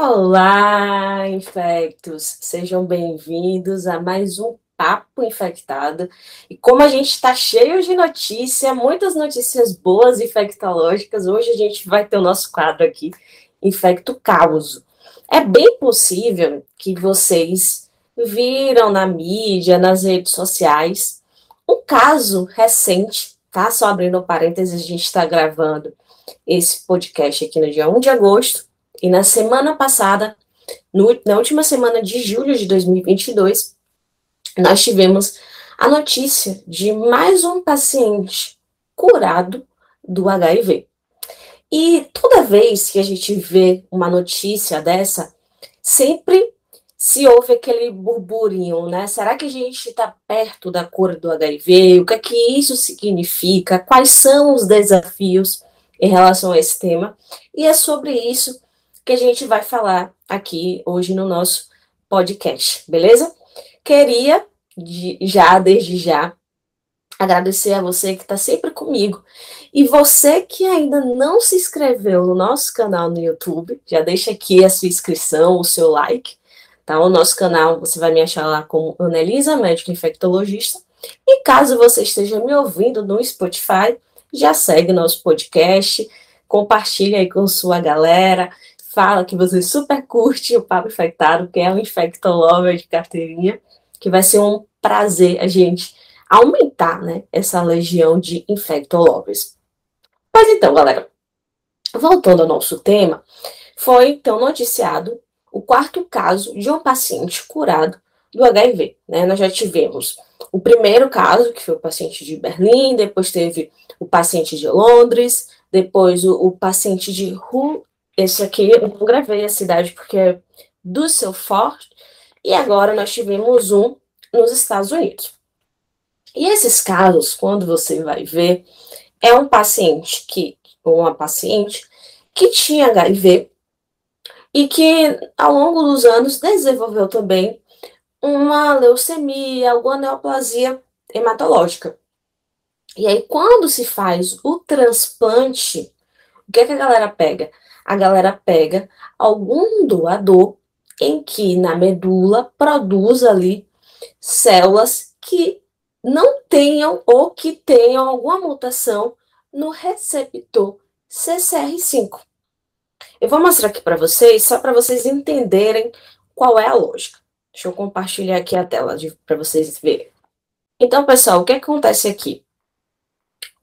Olá, infectos! Sejam bem-vindos a mais um Papo Infectado. E como a gente está cheio de notícia, muitas notícias boas infectológicas, hoje a gente vai ter o nosso quadro aqui, Infecto Causo. É bem possível que vocês viram na mídia, nas redes sociais, um caso recente, tá? Só abrindo parênteses, a gente está gravando esse podcast aqui no dia 1 de agosto, e na semana passada, no, na última semana de julho de 2022, nós tivemos a notícia de mais um paciente curado do HIV. E toda vez que a gente vê uma notícia dessa, sempre se ouve aquele burburinho, né? Será que a gente está perto da cura do HIV? O que é que isso significa? Quais são os desafios em relação a esse tema? E é sobre isso que a gente vai falar aqui hoje no nosso podcast, beleza? Queria de, já, desde já, agradecer a você que está sempre comigo. E você que ainda não se inscreveu no nosso canal no YouTube, já deixa aqui a sua inscrição, o seu like, tá? O nosso canal, você vai me achar lá como Anelisa, médica infectologista. E caso você esteja me ouvindo no Spotify, já segue nosso podcast, compartilha aí com sua galera, fala que você super curte o Papo Infectado, que é um infectolover de carteirinha, que vai ser um prazer a gente aumentar, né, essa legião de infectolovers. Mas então, galera, voltando ao nosso tema, foi então noticiado o quarto caso de um paciente curado do HIV, né? Nós já tivemos o primeiro caso, que foi o paciente de Berlim, depois teve o paciente de Londres, depois o, o paciente de esse aqui eu não gravei a cidade porque é do seu forte. E agora nós tivemos um nos Estados Unidos. E esses casos, quando você vai ver, é um paciente que, uma paciente, que tinha HIV e que ao longo dos anos desenvolveu também uma leucemia, alguma neoplasia hematológica. E aí, quando se faz o transplante, o que, é que a galera pega? A galera pega algum doador em que na medula produz ali células que não tenham ou que tenham alguma mutação no receptor CCR5. Eu vou mostrar aqui para vocês, só para vocês entenderem qual é a lógica. Deixa eu compartilhar aqui a tela para vocês verem. Então, pessoal, o que acontece aqui?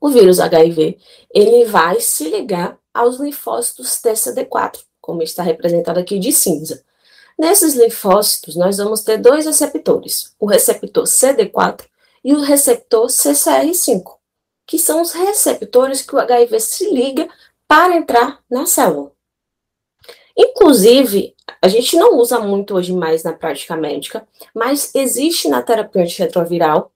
O vírus HIV, ele vai se ligar aos linfócitos TCD4, como está representado aqui de cinza. Nesses linfócitos, nós vamos ter dois receptores, o receptor CD4 e o receptor CCR5, que são os receptores que o HIV se liga para entrar na célula. Inclusive, a gente não usa muito hoje mais na prática médica, mas existe na terapia antirretroviral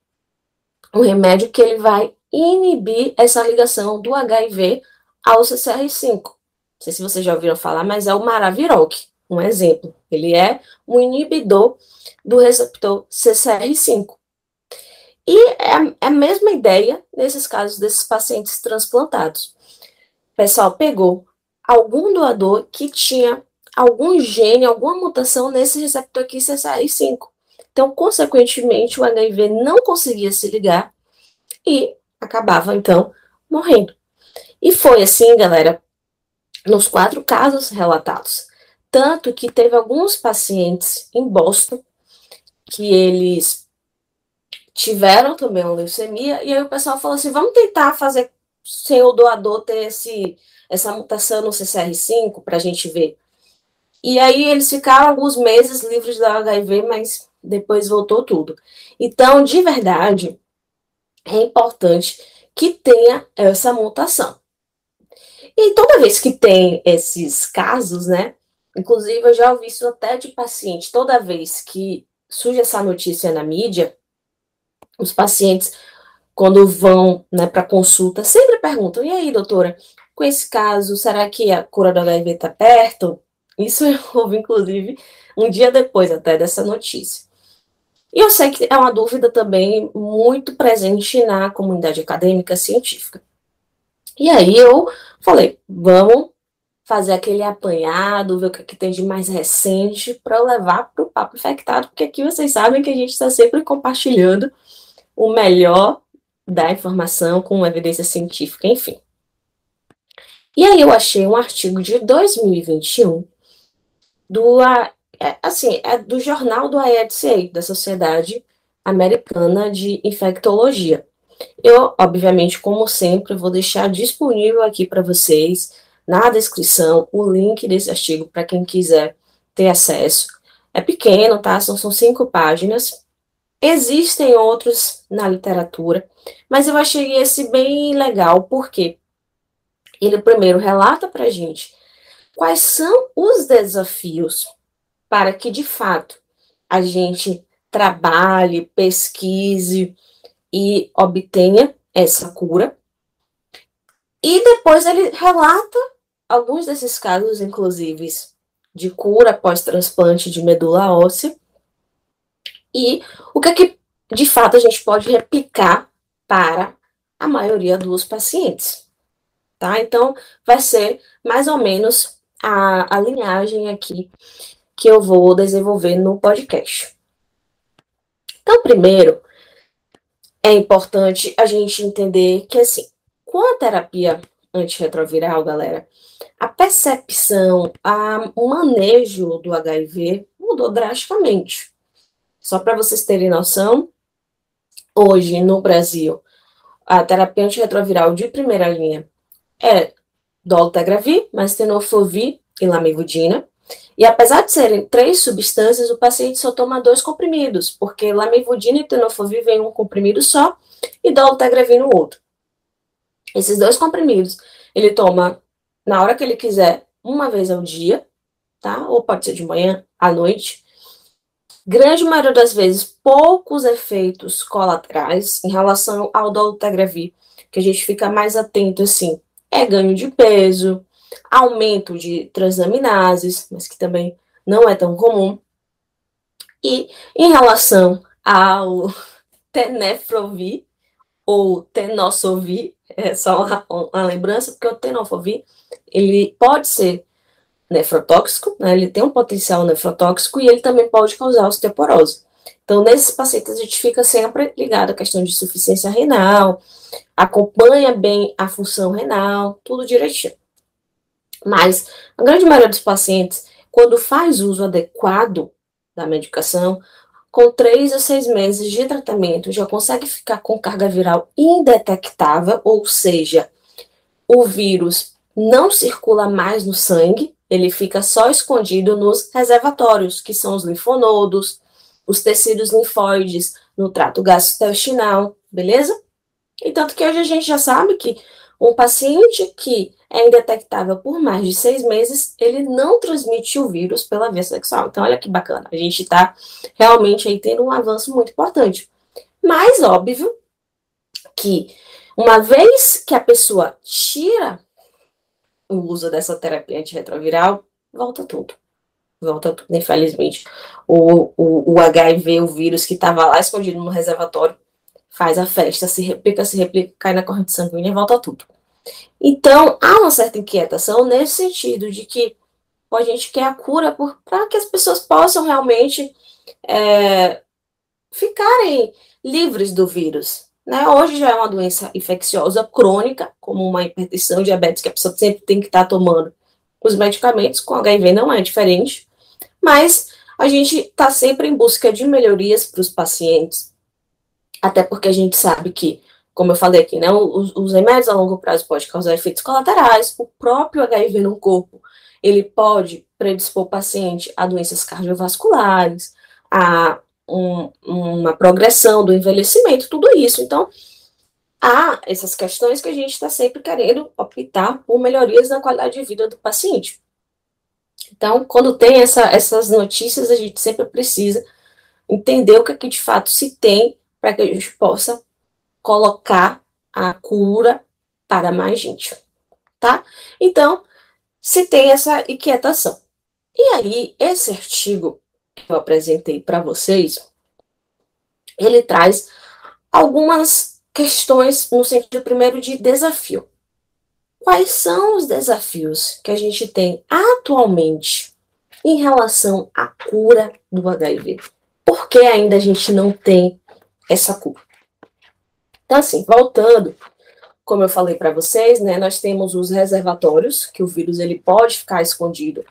um remédio que ele vai inibir essa ligação do HIV ao CCR5. Não sei se vocês já ouviram falar, mas é o Maraviroc, um exemplo. Ele é um inibidor do receptor CCR5. E é, é a mesma ideia nesses casos desses pacientes transplantados. O pessoal pegou algum doador que tinha algum gene, alguma mutação nesse receptor aqui CCR5. Então, consequentemente, o HIV não conseguia se ligar e acabava, então, morrendo. E foi assim, galera, nos quatro casos relatados. Tanto que teve alguns pacientes em Boston que eles tiveram também uma leucemia, e aí o pessoal falou assim: vamos tentar fazer sem o doador ter esse, essa mutação no CCR5 para a gente ver. E aí eles ficaram alguns meses livres da HIV, mas depois voltou tudo. Então, de verdade, é importante que tenha essa mutação. E toda vez que tem esses casos, né? Inclusive, eu já ouvi isso até de paciente. Toda vez que surge essa notícia na mídia, os pacientes, quando vão né, para consulta, sempre perguntam: e aí, doutora, com esse caso, será que a cura do HIV está perto? Isso eu ouvi, inclusive, um dia depois até dessa notícia. E eu sei que é uma dúvida também muito presente na comunidade acadêmica científica. E aí eu falei, vamos fazer aquele apanhado, ver o que, é que tem de mais recente para levar para o Papo Infectado, porque aqui vocês sabem que a gente está sempre compartilhando o melhor da informação com evidência científica, enfim. E aí eu achei um artigo de 2021 do, é, assim, é do jornal do AEDCA, da Sociedade Americana de Infectologia. Eu, obviamente, como sempre, vou deixar disponível aqui para vocês na descrição o link desse artigo para quem quiser ter acesso. É pequeno, tá? São, são cinco páginas. Existem outros na literatura, mas eu achei esse bem legal, porque ele primeiro relata para gente quais são os desafios para que, de fato, a gente trabalhe, pesquise e obtenha essa cura. E depois ele relata alguns desses casos, inclusive, de cura pós-transplante de medula óssea. E o que é que, de fato, a gente pode replicar para a maioria dos pacientes. Tá? Então, vai ser mais ou menos a, a linhagem aqui que eu vou desenvolver no podcast. Então, primeiro, é importante a gente entender que, assim, com a terapia antirretroviral, galera, a percepção, a, o manejo do HIV mudou drasticamente. Só para vocês terem noção, hoje no Brasil, a terapia antirretroviral de primeira linha é dolutegravir, mas tenofovir e lamivudina. E apesar de serem três substâncias, o paciente só toma dois comprimidos, porque lamivudina e tenofovir vem um comprimido só e dolutegravir no outro. Esses dois comprimidos, ele toma na hora que ele quiser, uma vez ao dia, tá? Ou pode ser de manhã, à noite. Grande maioria das vezes, poucos efeitos colaterais em relação ao dolutegravir, que a gente fica mais atento, assim, é ganho de peso, aumento de transaminases, mas que também não é tão comum. E em relação ao tenefrovir, ou tenosovir, é só uma, uma lembrança, porque o tenofovir, ele pode ser nefrotóxico, né, ele tem um potencial nefrotóxico e ele também pode causar osteoporose. Então, nesses pacientes, a gente fica sempre ligado à questão de insuficiência renal, acompanha bem a função renal, tudo direitinho. Mas a grande maioria dos pacientes, quando faz uso adequado da medicação, com três a seis meses de tratamento, já consegue ficar com carga viral indetectável, ou seja, o vírus não circula mais no sangue, ele fica só escondido nos reservatórios, que são os linfonodos, os tecidos linfóides no trato gastrointestinal, beleza? E tanto que hoje a gente já sabe que um paciente que é indetectável por mais de seis meses, ele não transmite o vírus pela via sexual. Então, olha que bacana, a gente está realmente aí tendo um avanço muito importante. Mas, óbvio, que uma vez que a pessoa tira o uso dessa terapia antirretroviral, volta tudo. Volta tudo, infelizmente. O, o, o HIV, o vírus que estava lá escondido no reservatório, faz a festa, se replica, se replica, cai na corrente sanguínea e volta tudo. Então, há uma certa inquietação nesse sentido de que a gente quer a cura para que as pessoas possam realmente é, ficarem livres do vírus. Né? Hoje já é uma doença infecciosa crônica, como uma hipertensão, diabetes, que a pessoa sempre tem que estar tá tomando os medicamentos, com HIV não é diferente, mas a gente está sempre em busca de melhorias para os pacientes, até porque a gente sabe que, como eu falei aqui, né, os, os remédios a longo prazo podem causar efeitos colaterais, o próprio HIV no corpo, ele pode predispor o paciente a doenças cardiovasculares, a um, uma progressão do envelhecimento, tudo isso. Então, há essas questões que a gente está sempre querendo optar por melhorias na qualidade de vida do paciente. Então, quando tem essa, essas notícias, a gente sempre precisa entender o que, é que de fato se tem para que a gente possa colocar a cura para mais gente, tá? Então, se tem essa inquietação. E aí, esse artigo que eu apresentei para vocês, ele traz algumas questões no sentido primeiro de desafio. quais são os desafios que a gente tem atualmente em relação à cura do HIV? Por que ainda a gente não tem essa cura? Então, assim, voltando, como eu falei para vocês, né, nós temos os reservatórios, que o vírus ele pode ficar escondido,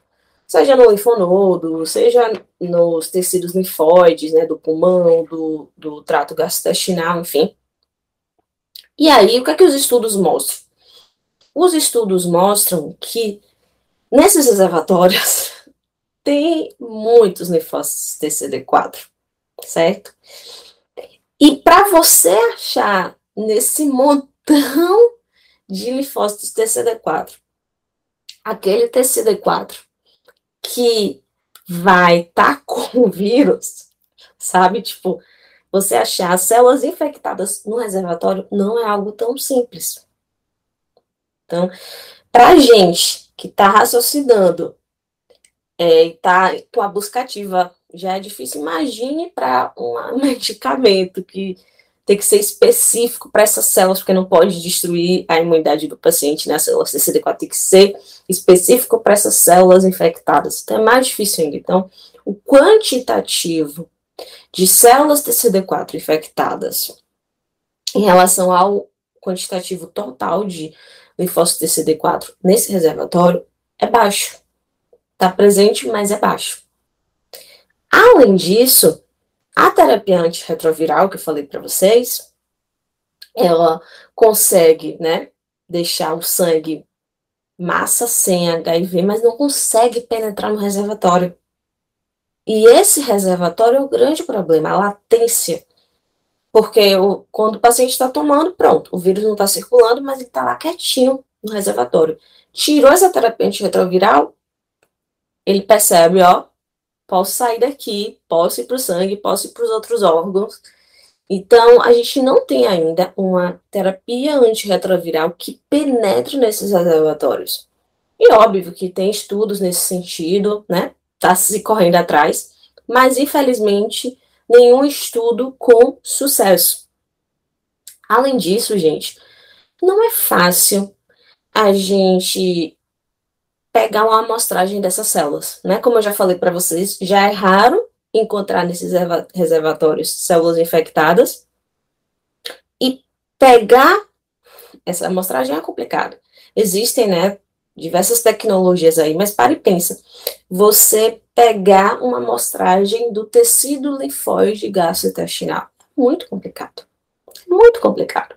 seja no linfonodo, seja nos tecidos linfóides, né, do pulmão, do, do trato gastrointestinal, enfim. E aí, o que é que os estudos mostram? Os estudos mostram que nesses reservatórios tem muitos linfócitos TCD4, certo? E para você achar nesse montão de linfócitos TCD4, aquele TCD4 que vai estar tá com o vírus, sabe? Tipo, você achar células infectadas no reservatório não é algo tão simples. Então, para gente que está raciocinando é, e está com a busca ativa já é difícil, imagine para um medicamento que tem que ser específico para essas células, porque não pode destruir a imunidade do paciente, né? As células CD4 tem que ser específico para essas células infectadas. Então é mais difícil ainda. Então, o quantitativo de células TCD4 infectadas em relação ao quantitativo total de linfócito TCD4 nesse reservatório é baixo. Está presente, mas é baixo. Além disso, a terapia antirretroviral que eu falei para vocês, ela consegue, né, deixar o sangue massa sem HIV, mas não consegue penetrar no reservatório. E esse reservatório é o grande problema, a latência. Porque o, quando o paciente está tomando, pronto, o vírus não está circulando, mas ele está lá quietinho no reservatório. Tirou essa terapia antirretroviral, ele percebe, ó, posso sair daqui, posso ir para o sangue, posso ir para os outros órgãos. Então, a gente não tem ainda uma terapia antirretroviral que penetre nesses reservatórios. E óbvio que tem estudos nesse sentido, né? Está se correndo atrás, mas infelizmente nenhum estudo com sucesso. Além disso, gente, não é fácil a gente pegar uma amostragem dessas células, né? Como eu já falei para vocês, já é raro encontrar nesses reservatórios células infectadas e pegar essa amostragem é complicado. Existem, né, diversas tecnologias aí, mas pare e pensa. Você pegar uma amostragem do tecido linfóide gastrointestinal, muito complicado. Muito complicado.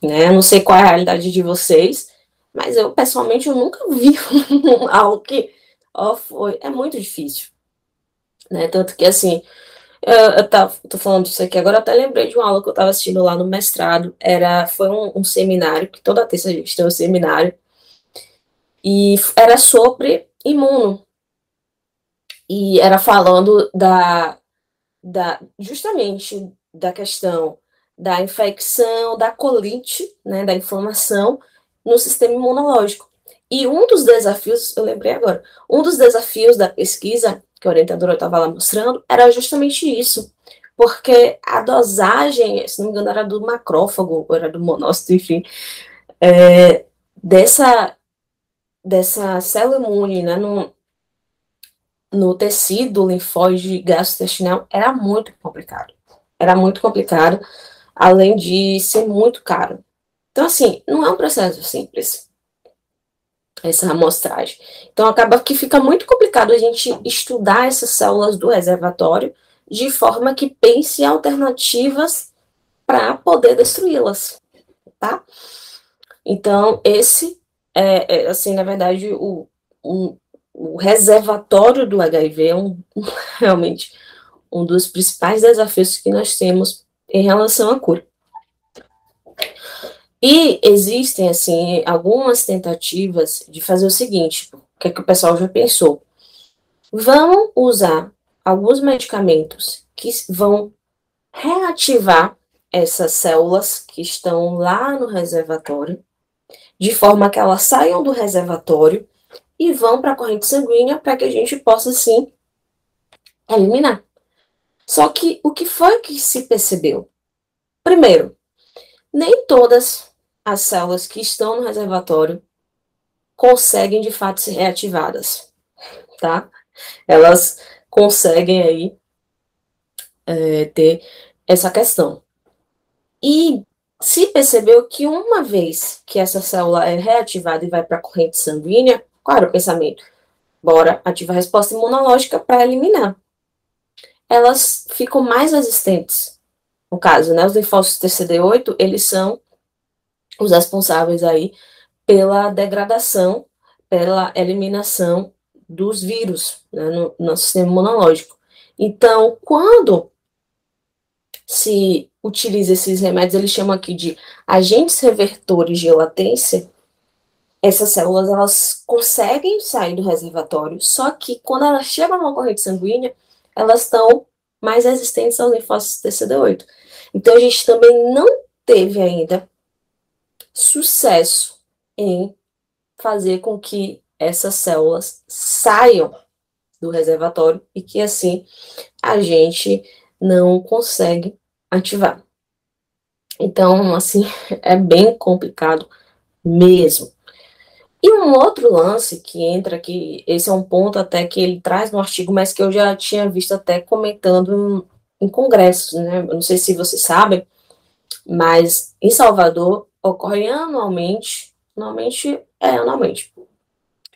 Né? Não sei qual é a realidade de vocês, mas eu, pessoalmente, eu nunca vi algo que ó, foi. É muito difícil. Né? Tanto que, assim, eu, eu tô falando disso aqui agora, eu até lembrei de uma aula que eu estava assistindo lá no mestrado. Era, foi um, um seminário, que toda terça a gente tem um seminário, e era sobre imuno. E era falando da, da justamente da questão da infecção, da colite, né, da inflamação, no sistema imunológico. E um dos desafios, eu lembrei agora, um dos desafios da pesquisa que a orientadora estava lá mostrando era justamente isso. Porque a dosagem, se não me engano, era do macrófago, ou era do monócito, enfim, é, dessa, dessa célula imune né, no, no tecido linfóide gastrointestinal era muito complicado. Era muito complicado, além de ser muito caro. Então, assim, não é um processo simples essa amostragem. Então, acaba que fica muito complicado a gente estudar essas células do reservatório de forma que pense alternativas para poder destruí-las, tá? Então, esse é, é, assim, na verdade, o, o reservatório do HIV é um, realmente um dos principais desafios que nós temos em relação à cura. E existem, assim, algumas tentativas de fazer o seguinte, o que, é que o pessoal já pensou? Vamos usar alguns medicamentos que vão reativar essas células que estão lá no reservatório, de forma que elas saiam do reservatório e vão para a corrente sanguínea para que a gente possa, sim, eliminar. Só que o que foi que se percebeu? Primeiro, nem todas as células que estão no reservatório conseguem de fato ser reativadas, tá? Elas conseguem aí é, ter essa questão. E se percebeu que uma vez que essa célula é reativada e vai para a corrente sanguínea, era o pensamento? Bora ativar a resposta imunológica para eliminar. Elas ficam mais resistentes. No caso, né, os linfócitos TCD8, eles são os responsáveis aí pela degradação, pela eliminação dos vírus né, no nosso sistema imunológico. Então, quando se utiliza esses remédios, eles chamam aqui de agentes revertores de latência, essas células elas conseguem sair do reservatório, só que quando elas chegam numa corrente sanguínea, elas estão mais resistentes aos linfócitos TCD8. Então a gente também não teve ainda sucesso em fazer com que essas células saiam do reservatório e que assim a gente não consegue ativar. Então, assim, é bem complicado mesmo. E um outro lance que entra aqui, esse é um ponto até que ele traz no artigo, mas que eu já tinha visto até comentando em, em congressos, né? Eu não sei se vocês sabem, mas em Salvador ocorre anualmente, anualmente, é anualmente,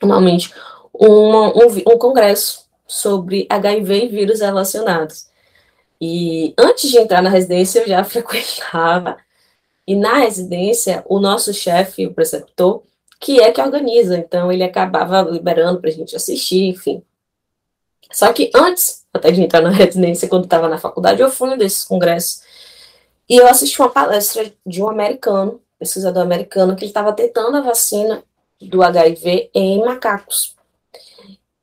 anualmente, uma, um, um congresso sobre HIV e vírus relacionados. E antes de entrar na residência, eu já frequentava. E na residência, o nosso chefe, o preceptor, que é que organiza, então ele acabava liberando para a gente assistir, enfim. Só que antes, até de entrar na residência, quando estava na faculdade, eu fui um desses congressos. E eu assisti uma palestra de um americano, pesquisador americano, que ele estava tentando a vacina do HIV em macacos.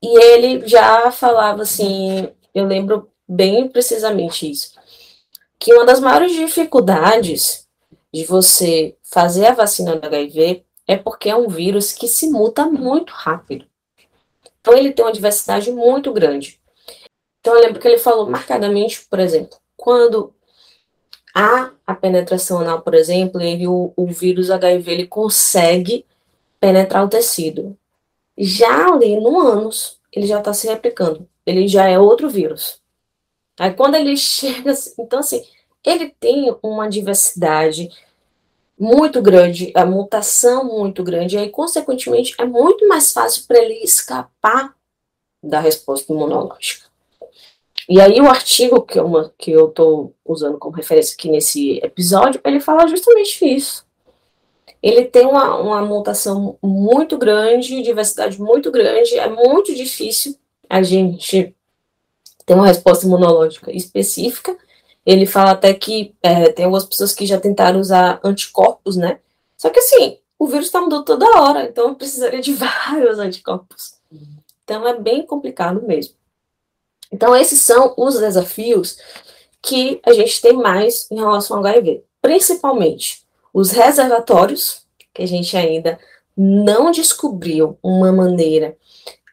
E ele já falava assim, eu lembro bem precisamente isso, que uma das maiores dificuldades de você fazer a vacina do HIV é porque é um vírus que se muta muito rápido. Então ele tem uma diversidade muito grande. Então eu lembro que ele falou marcadamente, por exemplo, quando há a penetração anal, por exemplo, ele, o, o vírus HIV ele consegue penetrar o tecido. Já ali no ânus, ele já está se replicando. Ele já é outro vírus. Aí quando ele chega, então assim, ele tem uma diversidade muito grande, a mutação muito grande, e aí, consequentemente, é muito mais fácil para ele escapar da resposta imunológica. E aí, o artigo que eu, que eu estou usando como referência aqui nesse episódio, ele fala justamente isso. Ele tem uma, uma mutação muito grande, diversidade muito grande, é muito difícil a gente ter uma resposta imunológica específica, ele fala até que é, tem algumas pessoas que já tentaram usar anticorpos, né? Só que assim, o vírus está mudando toda hora, então eu precisaria de vários anticorpos. Então é bem complicado mesmo. Então, esses são os desafios que a gente tem mais em relação ao HIV. Principalmente os reservatórios, que a gente ainda não descobriu uma maneira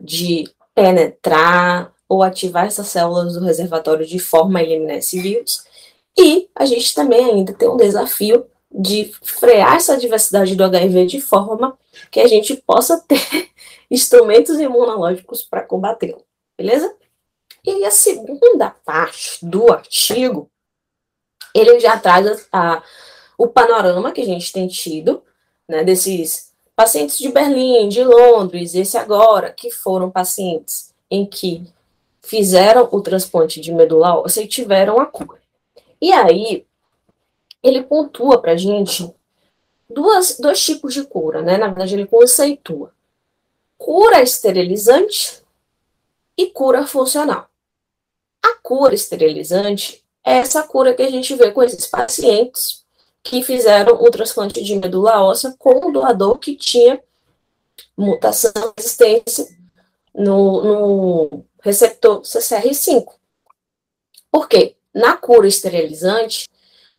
de penetrar ou ativar essas células do reservatório de forma a eliminar esse vírus. E a gente também ainda tem um desafio de frear essa diversidade do HIV de forma que a gente possa ter instrumentos imunológicos para combatê-lo. Beleza? E a segunda parte do artigo, ele já traz a, a, o panorama que a gente tem tido, né, desses pacientes de Berlim, de Londres, esse agora, que foram pacientes em que fizeram o transplante de medula óssea e tiveram a cura. E aí, ele pontua para a gente duas, dois tipos de cura, né? Na verdade, ele conceitua cura esterilizante e cura funcional. A cura esterilizante é essa cura que a gente vê com esses pacientes que fizeram o transplante de medula óssea com um doador que tinha mutação resistência no, no receptor CCR5. Por quê? Na cura esterilizante,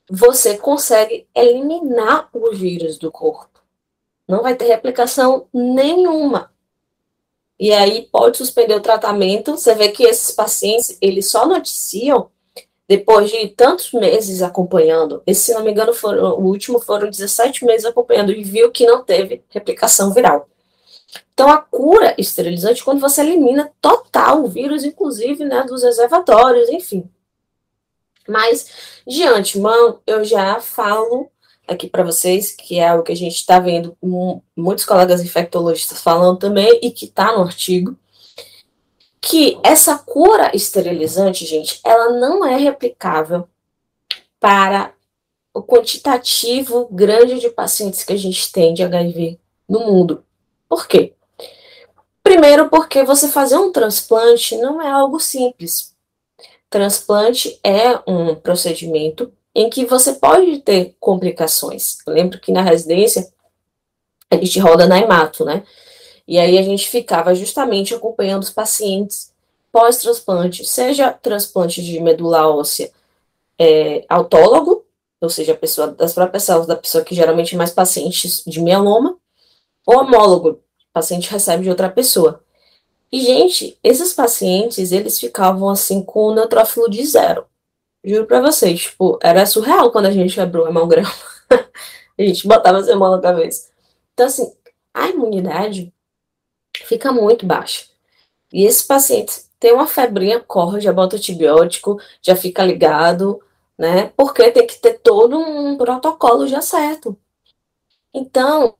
você consegue eliminar o vírus do corpo. Não vai ter replicação nenhuma. E aí pode suspender o tratamento. Você vê que esses pacientes, eles só noticiam depois de tantos meses acompanhando, esse, se não me engano, foram, o último foram 17 meses acompanhando e viu que não teve replicação viral. Então, a cura esterilizante, quando você elimina total o vírus, inclusive né, dos reservatórios, enfim. Mas, de antemão, eu já falo aqui para vocês, que é algo que a gente está vendo muitos colegas infectologistas falando também, e que está no artigo, que essa cura esterilizante, gente, ela não é replicável para o quantitativo grande de pacientes que a gente tem de HIV no mundo. Por quê? Primeiro, porque você fazer um transplante não é algo simples. Transplante é um procedimento em que você pode ter complicações. Eu lembro que na residência a gente roda na hemato, né? E aí a gente ficava justamente acompanhando os pacientes pós-transplante, seja transplante de medula óssea é, autólogo, ou seja, pessoa das próprias células da pessoa que geralmente é mais pacientes de mieloma, ou homólogo, paciente recebe de outra pessoa. E, gente, esses pacientes, eles ficavam assim com o neutrófilo de zero. Juro pra vocês, tipo, era surreal quando a gente abriu o hemograma. a gente botava as mão na cabeça. Então, assim, a imunidade fica muito baixa. E esses pacientes têm uma febrinha, corre, já bota antibiótico, já fica ligado, né? Porque tem que ter todo um protocolo já certo. Então,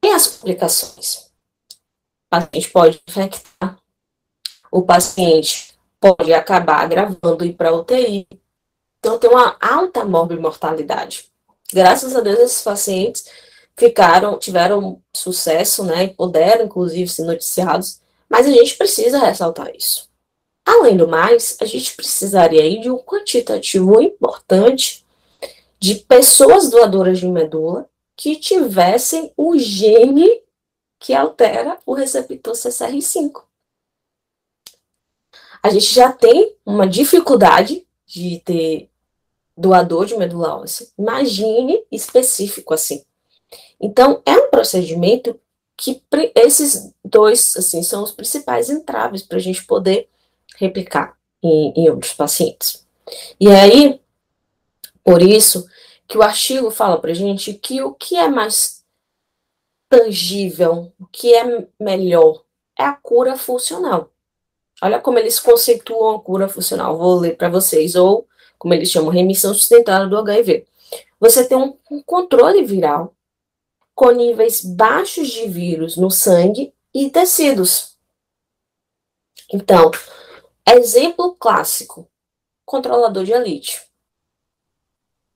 tem as complicações. O paciente pode infectar, o paciente pode acabar agravando e para UTI. Então, tem uma alta morbimortalidade. Graças a Deus, esses pacientes ficaram, tiveram sucesso, né, e puderam, inclusive, ser noticiados, mas a gente precisa ressaltar isso. Além do mais, a gente precisaria de um quantitativo importante de pessoas doadoras de medula que tivessem o gene que altera o receptor CCR5. A gente já tem uma dificuldade de ter doador de medula óssea. Imagine específico assim. Então, é um procedimento que esses dois, assim, são os principais entraves para a gente poder replicar em, em outros pacientes. E aí, por isso, que o artigo fala para gente que o que é mais tangível, o que é melhor, é a cura funcional. Olha como eles conceituam a cura funcional. Vou ler para vocês, ou como eles chamam, remissão sustentada do HIV. Você tem um, um controle viral com níveis baixos de vírus no sangue e tecidos. Então, exemplo clássico: controlador de elite.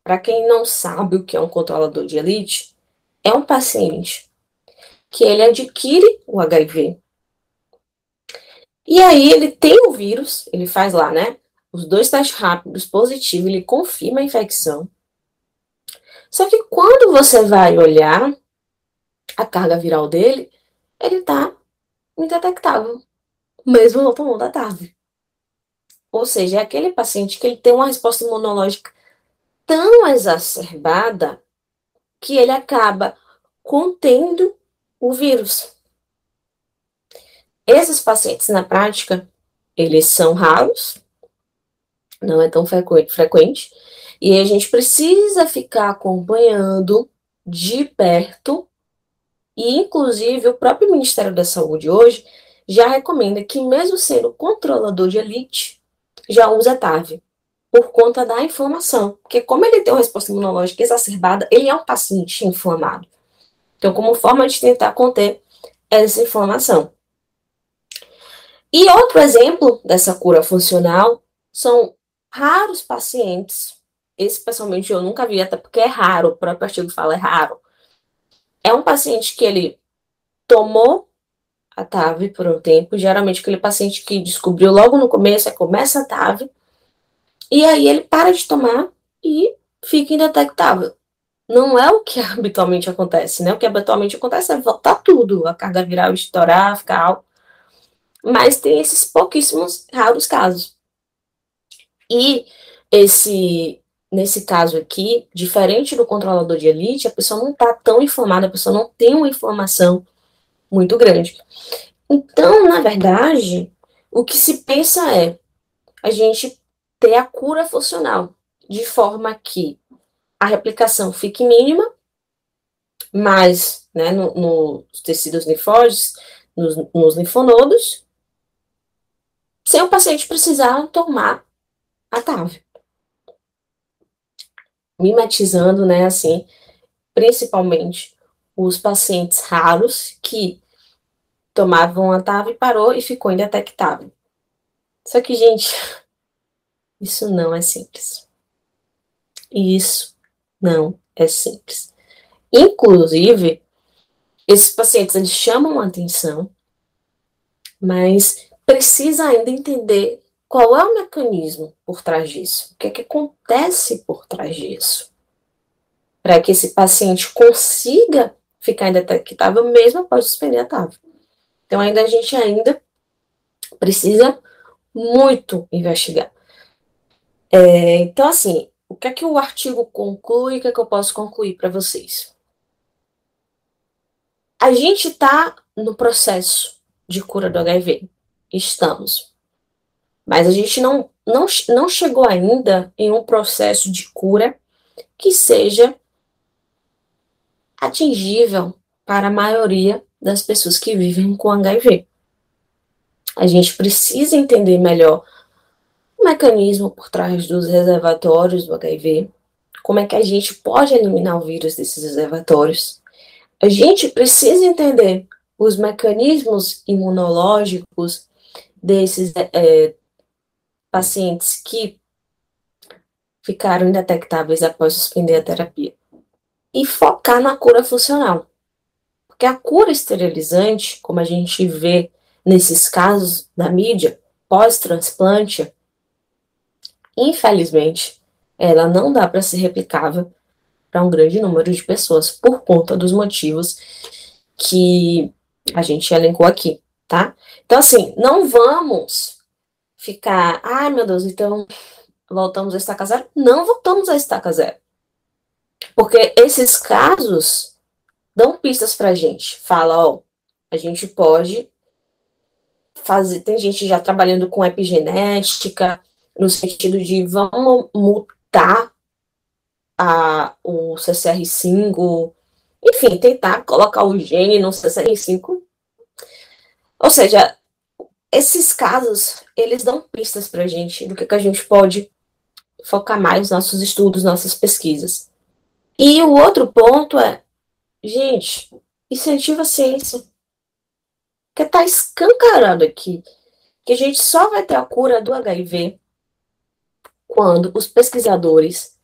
Para quem não sabe o que é um controlador de elite, é um paciente que ele adquire o HIV. E aí ele tem o vírus, ele faz lá, né? Os dois testes rápidos positivos, ele confirma a infecção. Só que quando você vai olhar a carga viral dele, ele está indetectável, mesmo não tomando a TAV. Ou seja, é aquele paciente que ele tem uma resposta imunológica tão exacerbada que ele acaba contendo o vírus. Esses pacientes, na prática, eles são raros, não é tão frequente, e a gente precisa ficar acompanhando de perto e, inclusive, o próprio Ministério da Saúde hoje já recomenda que, mesmo sendo controlador de elite, já use a TAV, por conta da inflamação. Porque, como ele tem uma resposta imunológica exacerbada, ele é um paciente inflamado. Então, como forma de tentar conter essa inflamação. E outro exemplo dessa cura funcional são raros pacientes. Esse, pessoalmente, eu nunca vi, até porque é raro, o próprio artigo fala é raro é um paciente que ele tomou a TAV por um tempo, geralmente aquele paciente que descobriu logo no começo, é começa a TAV, e aí ele para de tomar e fica indetectável. Não é o que habitualmente acontece, né? O que habitualmente acontece é voltar tudo, a carga viral estourar, ficar alto. Mas tem esses pouquíssimos raros casos. E esse nesse caso aqui, diferente do controlador de elite, a pessoa não está tão inflamada, a pessoa não tem uma inflamação muito grande. Então, na verdade, o que se pensa é a gente ter a cura funcional, de forma que a replicação fique mínima, mas né, no, nos tecidos linfóides, nos, nos linfonodos, sem o paciente precisar tomar a TAV. Mimetizando, né, assim, principalmente os pacientes raros que tomavam a TAV e parou e ficou indetectável. Só que, gente, isso não é simples. Isso não é simples. Inclusive, esses pacientes eles chamam a atenção, mas precisa ainda entender qual é o mecanismo por trás disso, o que é que acontece por trás disso, para que esse paciente consiga ficar indetectável mesmo após suspender a TAV. Então, ainda a gente ainda precisa muito investigar. É, então, assim, o que é que o artigo conclui, o que é que eu posso concluir para vocês? A gente está no processo de cura do HIV. Estamos. Mas a gente não, não, não chegou ainda em um processo de cura que seja atingível para a maioria das pessoas que vivem com HIV. A gente precisa entender melhor o mecanismo por trás dos reservatórios do HIV, como é que a gente pode eliminar o vírus desses reservatórios. A gente precisa entender os mecanismos imunológicos desses é, pacientes que ficaram indetectáveis após suspender a terapia. E focar na cura funcional. Porque a cura esterilizante, como a gente vê nesses casos da mídia, pós-transplante, infelizmente, ela não dá para ser replicável para um grande número de pessoas por conta dos motivos que a gente elencou aqui, tá? Então, assim, não vamos ficar, ai meu Deus, então voltamos a estaca zero? Não voltamos a estaca zero. Porque esses casos dão pistas pra gente. Fala, ó, a gente pode fazer, tem gente já trabalhando com epigenética, no sentido de vamos mutar a, o CCR5, enfim, tentar colocar o gene no CCR5. Ou seja, esses casos, eles dão pistas para a gente do que, que a gente pode focar mais nos nossos estudos, nossas pesquisas. E o outro ponto é, gente, incentiva a ciência. Porque está escancarado aqui que a gente só vai ter a cura do HIV quando os pesquisadores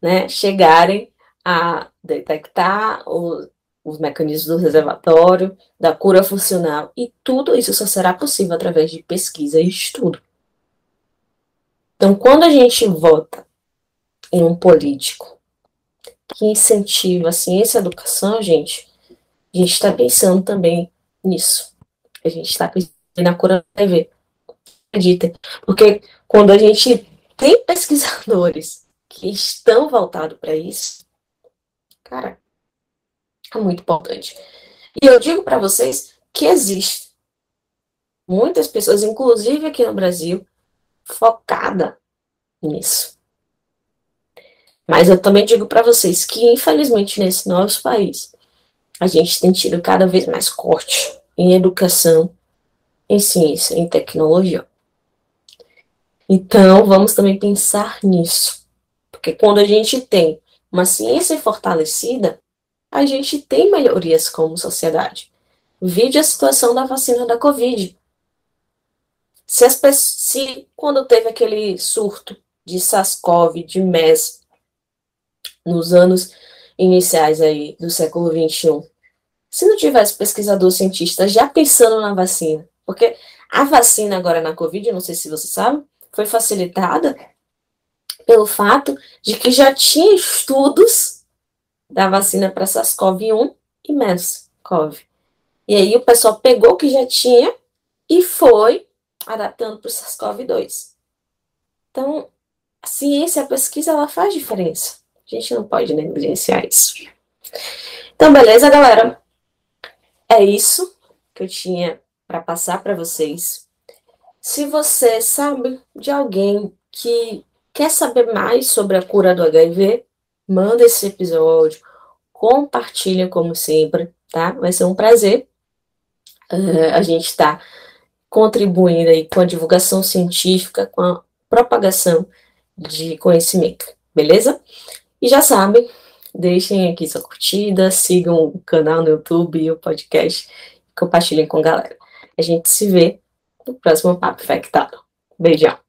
né, chegarem a detectar os, os mecanismos do reservatório, da cura funcional, e tudo isso só será possível através de pesquisa e estudo. Então, quando a gente vota em um político que incentiva a ciência e a educação, gente, a gente está pensando também nisso. A gente está pensando na cura da TV. Acreditem. Porque quando a gente tem pesquisadores que estão voltados para isso, cara, é muito importante. E eu digo para vocês que existe muitas pessoas, inclusive aqui no Brasil, focada nisso. Mas eu também digo para vocês que, infelizmente, nesse nosso país, a gente tem tido cada vez mais corte em educação, em ciência, em tecnologia. Então, vamos também pensar nisso. Porque quando a gente tem uma ciência fortalecida, a gente tem melhorias como sociedade. Vide a situação da vacina da Covid. Se, as pessoas, se quando teve aquele surto de SARS-CoV, de MERS, nos anos iniciais aí do século XXI, se não tivesse pesquisador cientista já pensando na vacina, porque a vacina agora na Covid, não sei se você sabe, foi facilitada pelo fato de que já tinha estudos da vacina para SARS-CoV-1 e MERS-CoV. E aí o pessoal pegou o que já tinha e foi adaptando para o SARS-CoV-2. Então, a ciência, a pesquisa, ela faz diferença. A gente não pode negligenciar isso. Então, beleza, galera? É isso que eu tinha para passar para vocês. Se você sabe de alguém que quer saber mais sobre a cura do HIV, manda esse episódio, compartilha como sempre, tá? Vai ser um prazer. Uh, a gente está contribuindo aí com a divulgação científica, com a propagação de conhecimento, beleza? E já sabem, deixem aqui sua curtida, sigam o canal no YouTube e o podcast, compartilhem com a galera. A gente se vê no próximo Papo Infectado. Beijão!